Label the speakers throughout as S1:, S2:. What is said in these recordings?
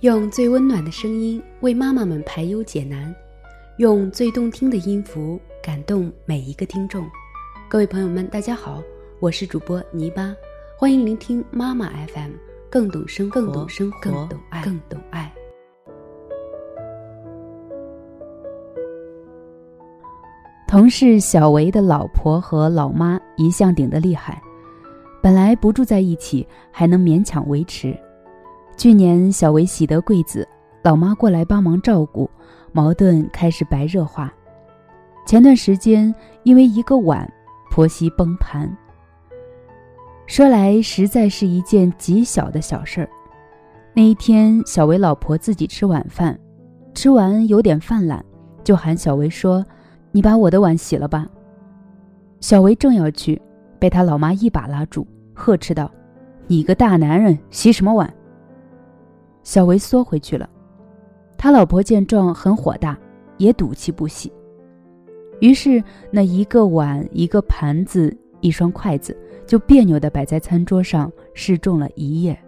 S1: 用最温暖的声音为妈妈们排忧解难，用最动听的音符感动每一个听众。各位朋友们，大家好，我是主播泥巴，欢迎聆听妈妈 FM，更懂生活，更懂生活，更懂爱，更懂爱。
S2: 同事小维的老婆和老妈一向顶得厉害，本来不住在一起，还能勉强维持。去年小维喜得贵子，老妈过来帮忙照顾，矛盾开始白热化。前段时间因为一个碗，婆媳崩盘。说来实在是一件极小的小事儿。那一天，小维老婆自己吃晚饭，吃完有点犯懒，就喊小维说：“你把我的碗洗了吧。”小维正要去，被他老妈一把拉住，呵斥道：“你个大男人，洗什么碗？”小维缩回去了，他老婆见状很火大，也赌气不洗。于是那一个碗、一个盘子、一双筷子就别扭地摆在餐桌上，示众了一夜。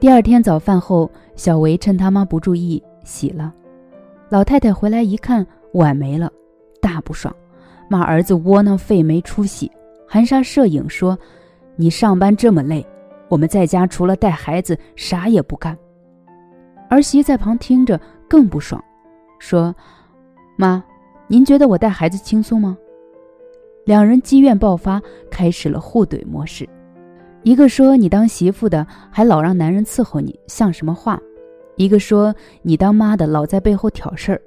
S2: 第二天早饭后，小维趁他妈不注意洗了。老太太回来一看，碗没了，大不爽，骂儿子窝囊废没出息，含沙射影说：“你上班这么累，我们在家除了带孩子啥也不干。”儿媳在旁听着更不爽，说：“妈，您觉得我带孩子轻松吗？”两人积怨爆发，开始了互怼模式。一个说：“你当媳妇的还老让男人伺候你，像什么话？”一个说：“你当妈的老在背后挑事儿。”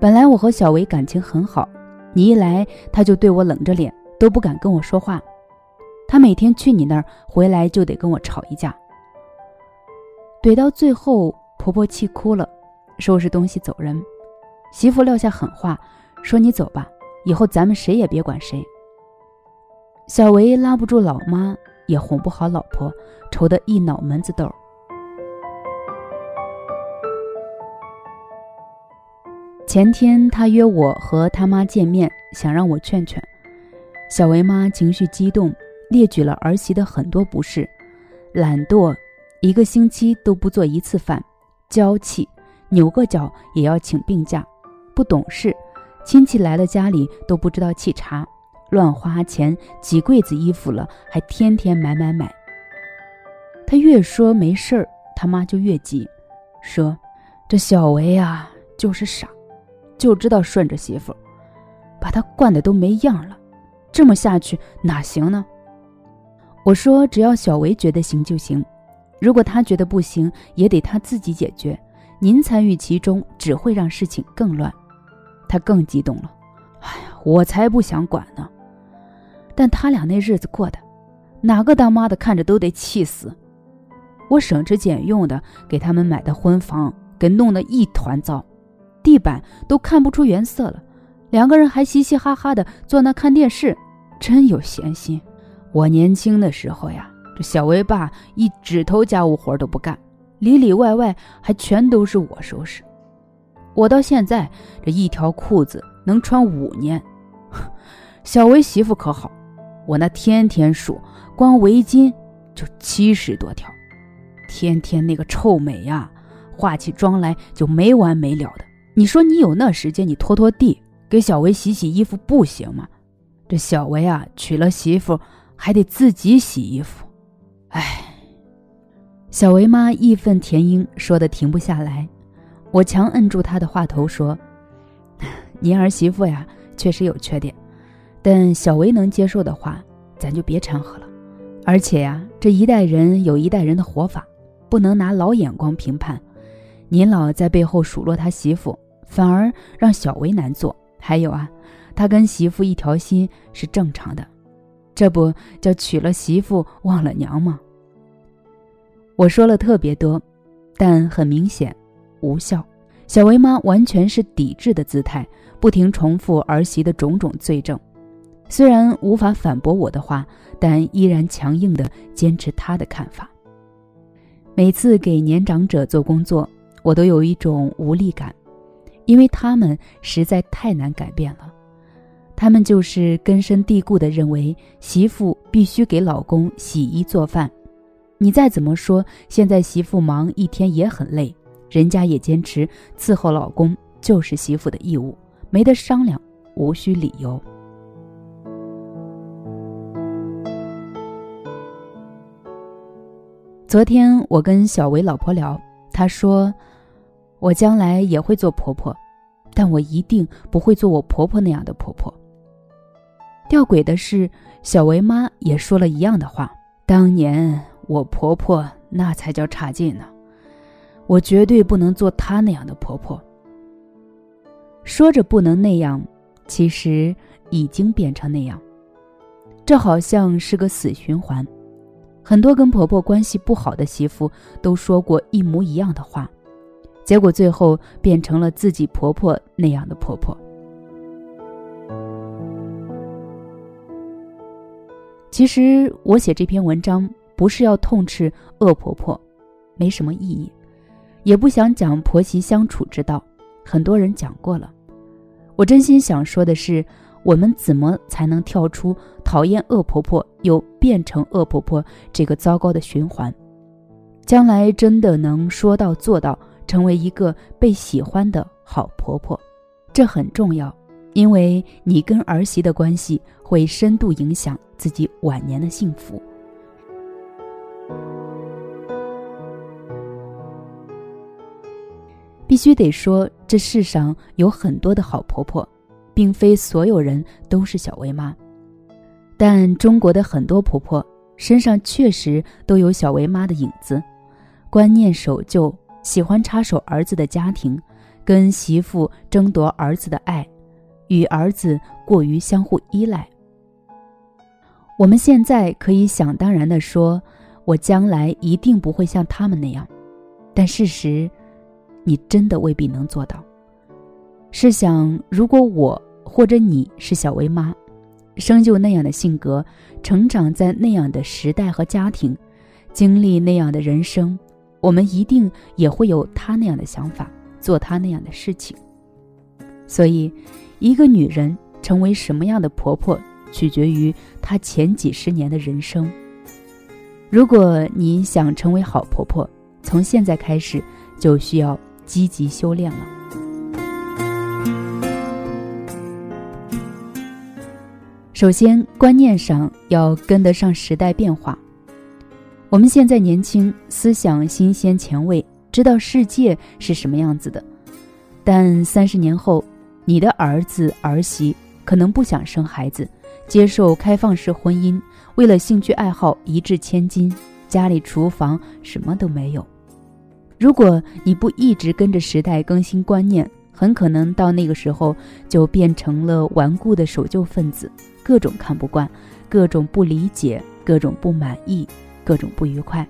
S2: 本来我和小维感情很好，你一来他就对我冷着脸，都不敢跟我说话。他每天去你那儿回来就得跟我吵一架，怼到最后。婆婆气哭了，收拾东西走人。媳妇撂下狠话，说：“你走吧，以后咱们谁也别管谁。”小维拉不住老妈，也哄不好老婆，愁得一脑门子豆。前天他约我和他妈见面，想让我劝劝。小维妈情绪激动，列举了儿媳的很多不是：懒惰，一个星期都不做一次饭。娇气，扭个脚也要请病假；不懂事，亲戚来了家里都不知道沏茶；乱花钱，几柜子衣服了，还天天买买买。他越说没事儿，他妈就越急，说：“这小维啊，就是傻，就知道顺着媳妇，把他惯的都没样了。这么下去哪行呢？”我说：“只要小维觉得行就行。”如果他觉得不行，也得他自己解决。您参与其中，只会让事情更乱。他更激动了。哎呀，我才不想管呢！但他俩那日子过的，哪个当妈的看着都得气死。我省吃俭用的给他们买的婚房，给弄得一团糟，地板都看不出原色了。两个人还嘻嘻哈哈的坐那看电视，真有闲心。我年轻的时候呀。这小维爸一指头家务活都不干，里里外外还全都是我收拾。我到现在这一条裤子能穿五年，小维媳妇可好，我那天天数，光围巾就七十多条，天天那个臭美呀，化起妆来就没完没了的。你说你有那时间，你拖拖地，给小维洗洗衣服不行吗？这小维啊，娶了媳妇还得自己洗衣服。唉，小维妈义愤填膺，说的停不下来。我强摁住她的话头说：“ 您儿媳妇呀，确实有缺点，但小维能接受的话，咱就别掺和了。而且呀，这一代人有一代人的活法，不能拿老眼光评判。您老在背后数落他媳妇，反而让小维难做。还有啊，他跟媳妇一条心是正常的，这不叫娶了媳妇忘了娘吗？”我说了特别多，但很明显无效。小维妈完全是抵制的姿态，不停重复儿媳的种种罪证。虽然无法反驳我的话，但依然强硬的坚持她的看法。每次给年长者做工作，我都有一种无力感，因为他们实在太难改变了。他们就是根深蒂固的认为媳妇必须给老公洗衣做饭。你再怎么说，现在媳妇忙一天也很累，人家也坚持伺候老公就是媳妇的义务，没得商量，无需理由。昨天我跟小维老婆聊，她说：“我将来也会做婆婆，但我一定不会做我婆婆那样的婆婆。”吊诡的是，小维妈也说了一样的话。当年我婆婆那才叫差劲呢，我绝对不能做她那样的婆婆。说着不能那样，其实已经变成那样。这好像是个死循环。很多跟婆婆关系不好的媳妇都说过一模一样的话，结果最后变成了自己婆婆那样的婆婆。其实我写这篇文章不是要痛斥恶婆婆，没什么意义，也不想讲婆媳相处之道，很多人讲过了。我真心想说的是，我们怎么才能跳出讨厌恶婆婆又变成恶婆婆这个糟糕的循环？将来真的能说到做到，成为一个被喜欢的好婆婆，这很重要。因为你跟儿媳的关系会深度影响自己晚年的幸福。必须得说，这世上有很多的好婆婆，并非所有人都是小薇妈，但中国的很多婆婆身上确实都有小薇妈的影子，观念守旧，喜欢插手儿子的家庭，跟媳妇争夺儿子的爱。与儿子过于相互依赖。我们现在可以想当然的说，我将来一定不会像他们那样，但事实，你真的未必能做到。试想，如果我或者你是小薇妈，生就那样的性格，成长在那样的时代和家庭，经历那样的人生，我们一定也会有他那样的想法，做他那样的事情。所以。一个女人成为什么样的婆婆，取决于她前几十年的人生。如果你想成为好婆婆，从现在开始就需要积极修炼了。首先，观念上要跟得上时代变化。我们现在年轻，思想新鲜前卫，知道世界是什么样子的，但三十年后。你的儿子儿媳可能不想生孩子，接受开放式婚姻，为了兴趣爱好一掷千金，家里厨房什么都没有。如果你不一直跟着时代更新观念，很可能到那个时候就变成了顽固的守旧分子，各种看不惯，各种不理解，各种不满意，各种不愉快。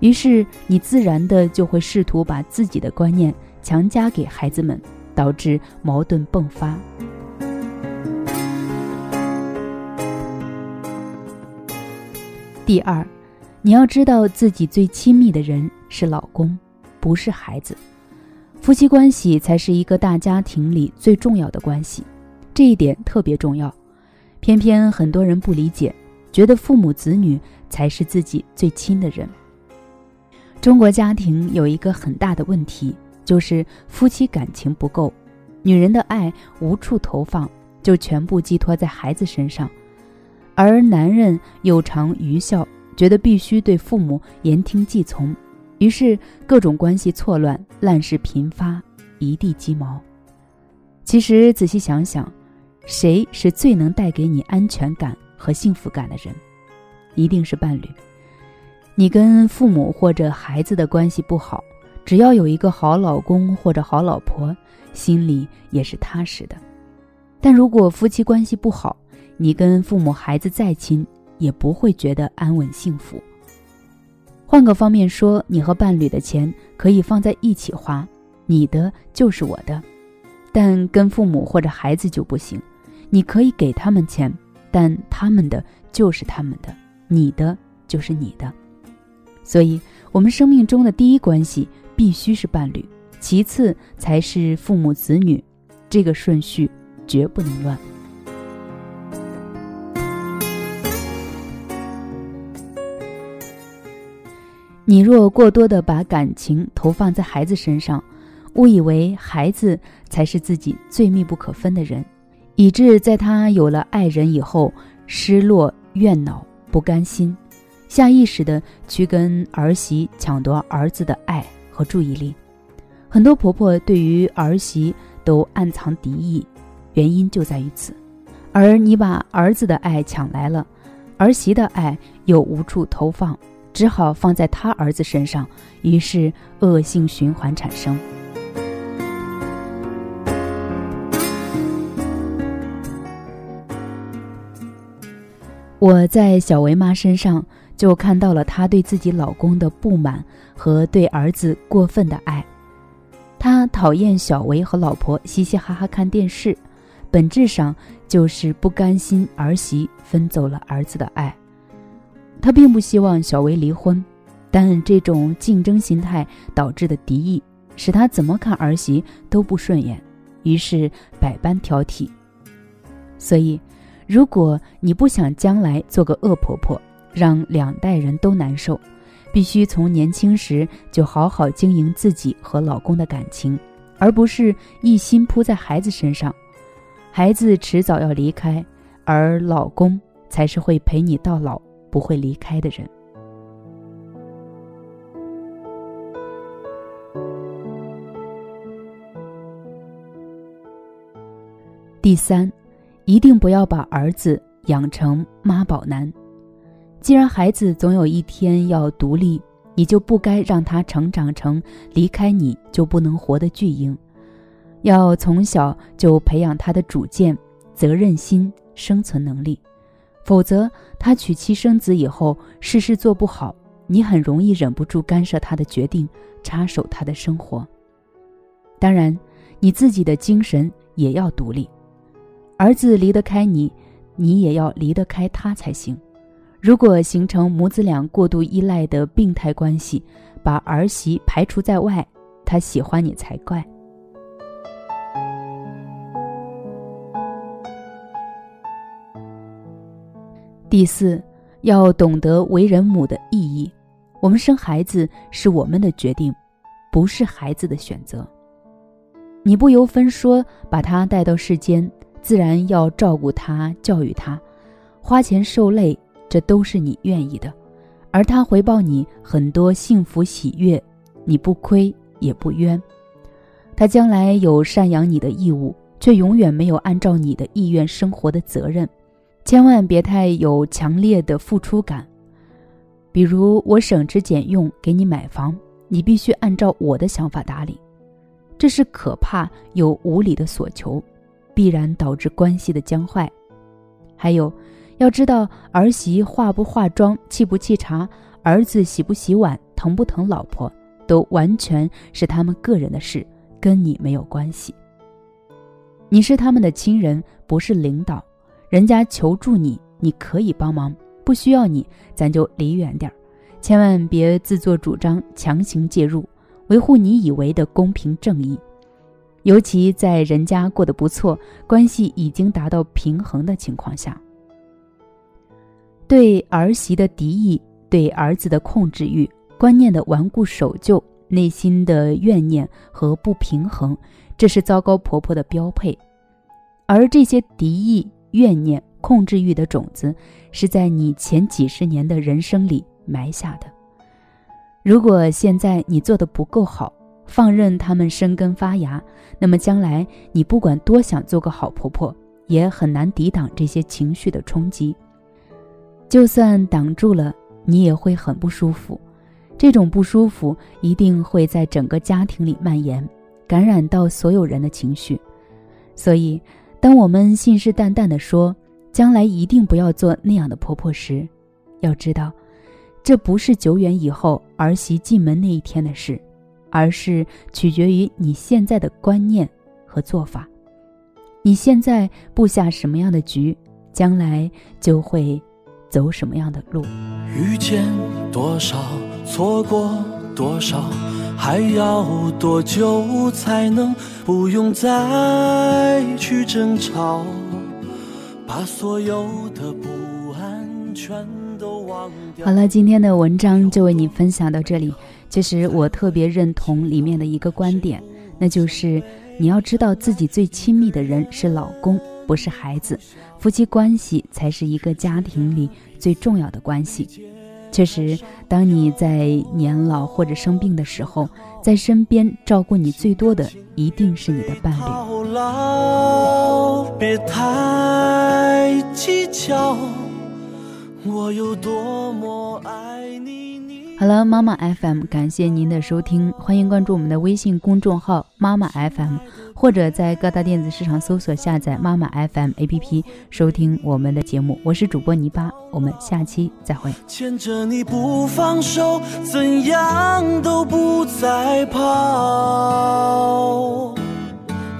S2: 于是你自然的就会试图把自己的观念强加给孩子们。导致矛盾迸发。第二，你要知道自己最亲密的人是老公，不是孩子。夫妻关系才是一个大家庭里最重要的关系，这一点特别重要。偏偏很多人不理解，觉得父母子女才是自己最亲的人。中国家庭有一个很大的问题。就是夫妻感情不够，女人的爱无处投放，就全部寄托在孩子身上，而男人又常愚孝，觉得必须对父母言听计从，于是各种关系错乱，烂事频发，一地鸡毛。其实仔细想想，谁是最能带给你安全感和幸福感的人？一定是伴侣。你跟父母或者孩子的关系不好。只要有一个好老公或者好老婆，心里也是踏实的。但如果夫妻关系不好，你跟父母孩子再亲，也不会觉得安稳幸福。换个方面说，你和伴侣的钱可以放在一起花，你的就是我的；但跟父母或者孩子就不行，你可以给他们钱，但他们的就是他们的，你的就是你的。所以，我们生命中的第一关系。必须是伴侣，其次才是父母子女，这个顺序绝不能乱。你若过多的把感情投放在孩子身上，误以为孩子才是自己最密不可分的人，以致在他有了爱人以后，失落、怨恼、不甘心，下意识的去跟儿媳抢夺儿子的爱和注意力。很多婆婆对于儿媳都暗藏敌意，原因就在于此。而你把儿子的爱抢来了，儿媳的爱又无处投放。只好放在他儿子身上，于是恶性循环产生。我在小维妈身上就看到了她对自己老公的不满和对儿子过分的爱。她讨厌小维和老婆嘻嘻哈哈看电视，本质上就是不甘心儿媳分走了儿子的爱。他并不希望小薇离婚，但这种竞争心态导致的敌意，使他怎么看儿媳都不顺眼，于是百般挑剔。所以，如果你不想将来做个恶婆婆，让两代人都难受，必须从年轻时就好好经营自己和老公的感情，而不是一心扑在孩子身上。孩子迟早要离开，而老公才是会陪你到老。不会离开的人。第三，一定不要把儿子养成妈宝男。既然孩子总有一天要独立，你就不该让他成长成离开你就不能活的巨婴。要从小就培养他的主见、责任心、生存能力。否则，他娶妻生子以后，事事做不好，你很容易忍不住干涉他的决定，插手他的生活。当然，你自己的精神也要独立。儿子离得开你，你也要离得开他才行。如果形成母子俩过度依赖的病态关系，把儿媳排除在外，他喜欢你才怪。第四，要懂得为人母的意义。我们生孩子是我们的决定，不是孩子的选择。你不由分说把他带到世间，自然要照顾他、教育他，花钱受累，这都是你愿意的。而他回报你很多幸福喜悦，你不亏也不冤。他将来有赡养你的义务，却永远没有按照你的意愿生活的责任。千万别太有强烈的付出感，比如我省吃俭用给你买房，你必须按照我的想法打理，这是可怕又无理的索求，必然导致关系的僵坏。还有，要知道儿媳化不化妆、沏不沏茶，儿子洗不洗碗、疼不疼老婆，都完全是他们个人的事，跟你没有关系。你是他们的亲人，不是领导。人家求助你，你可以帮忙，不需要你，咱就离远点儿，千万别自作主张，强行介入，维护你以为的公平正义。尤其在人家过得不错，关系已经达到平衡的情况下，对儿媳的敌意，对儿子的控制欲，观念的顽固守旧，内心的怨念和不平衡，这是糟糕婆婆的标配，而这些敌意。怨念、控制欲的种子，是在你前几十年的人生里埋下的。如果现在你做的不够好，放任他们生根发芽，那么将来你不管多想做个好婆婆，也很难抵挡这些情绪的冲击。就算挡住了，你也会很不舒服。这种不舒服一定会在整个家庭里蔓延，感染到所有人的情绪。所以。当我们信誓旦旦地说将来一定不要做那样的婆婆时，要知道，这不是久远以后儿媳进门那一天的事，而是取决于你现在的观念和做法。你现在布下什么样的局，将来就会走什么样的路。
S3: 遇见多少，错过多少。还要多久才能不用再去争吵，把所有的不安全都忘掉？
S2: 好了，今天的文章就为你分享到这里。其实我特别认同里面的一个观点，那就是你要知道自己最亲密的人是老公，不是孩子，夫妻关系才是一个家庭里最重要的关系。确实，当你在年老或者生病的时候，在身边照顾你最多的一定是你的伴侣。别太计较，我有多么爱。好了，妈妈 FM，感谢您的收听，欢迎关注我们的微信公众号妈妈 FM，或者在各大电子市场搜索下载妈妈 FM APP 收听我们的节目。我是主播泥巴，我们下期再会。牵着你不放手，怎样都不再跑。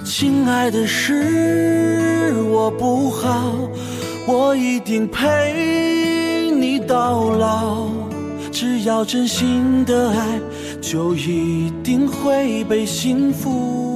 S2: 亲爱的，是我不好，我一定陪你到老。只要真心的爱，就一定会被幸福。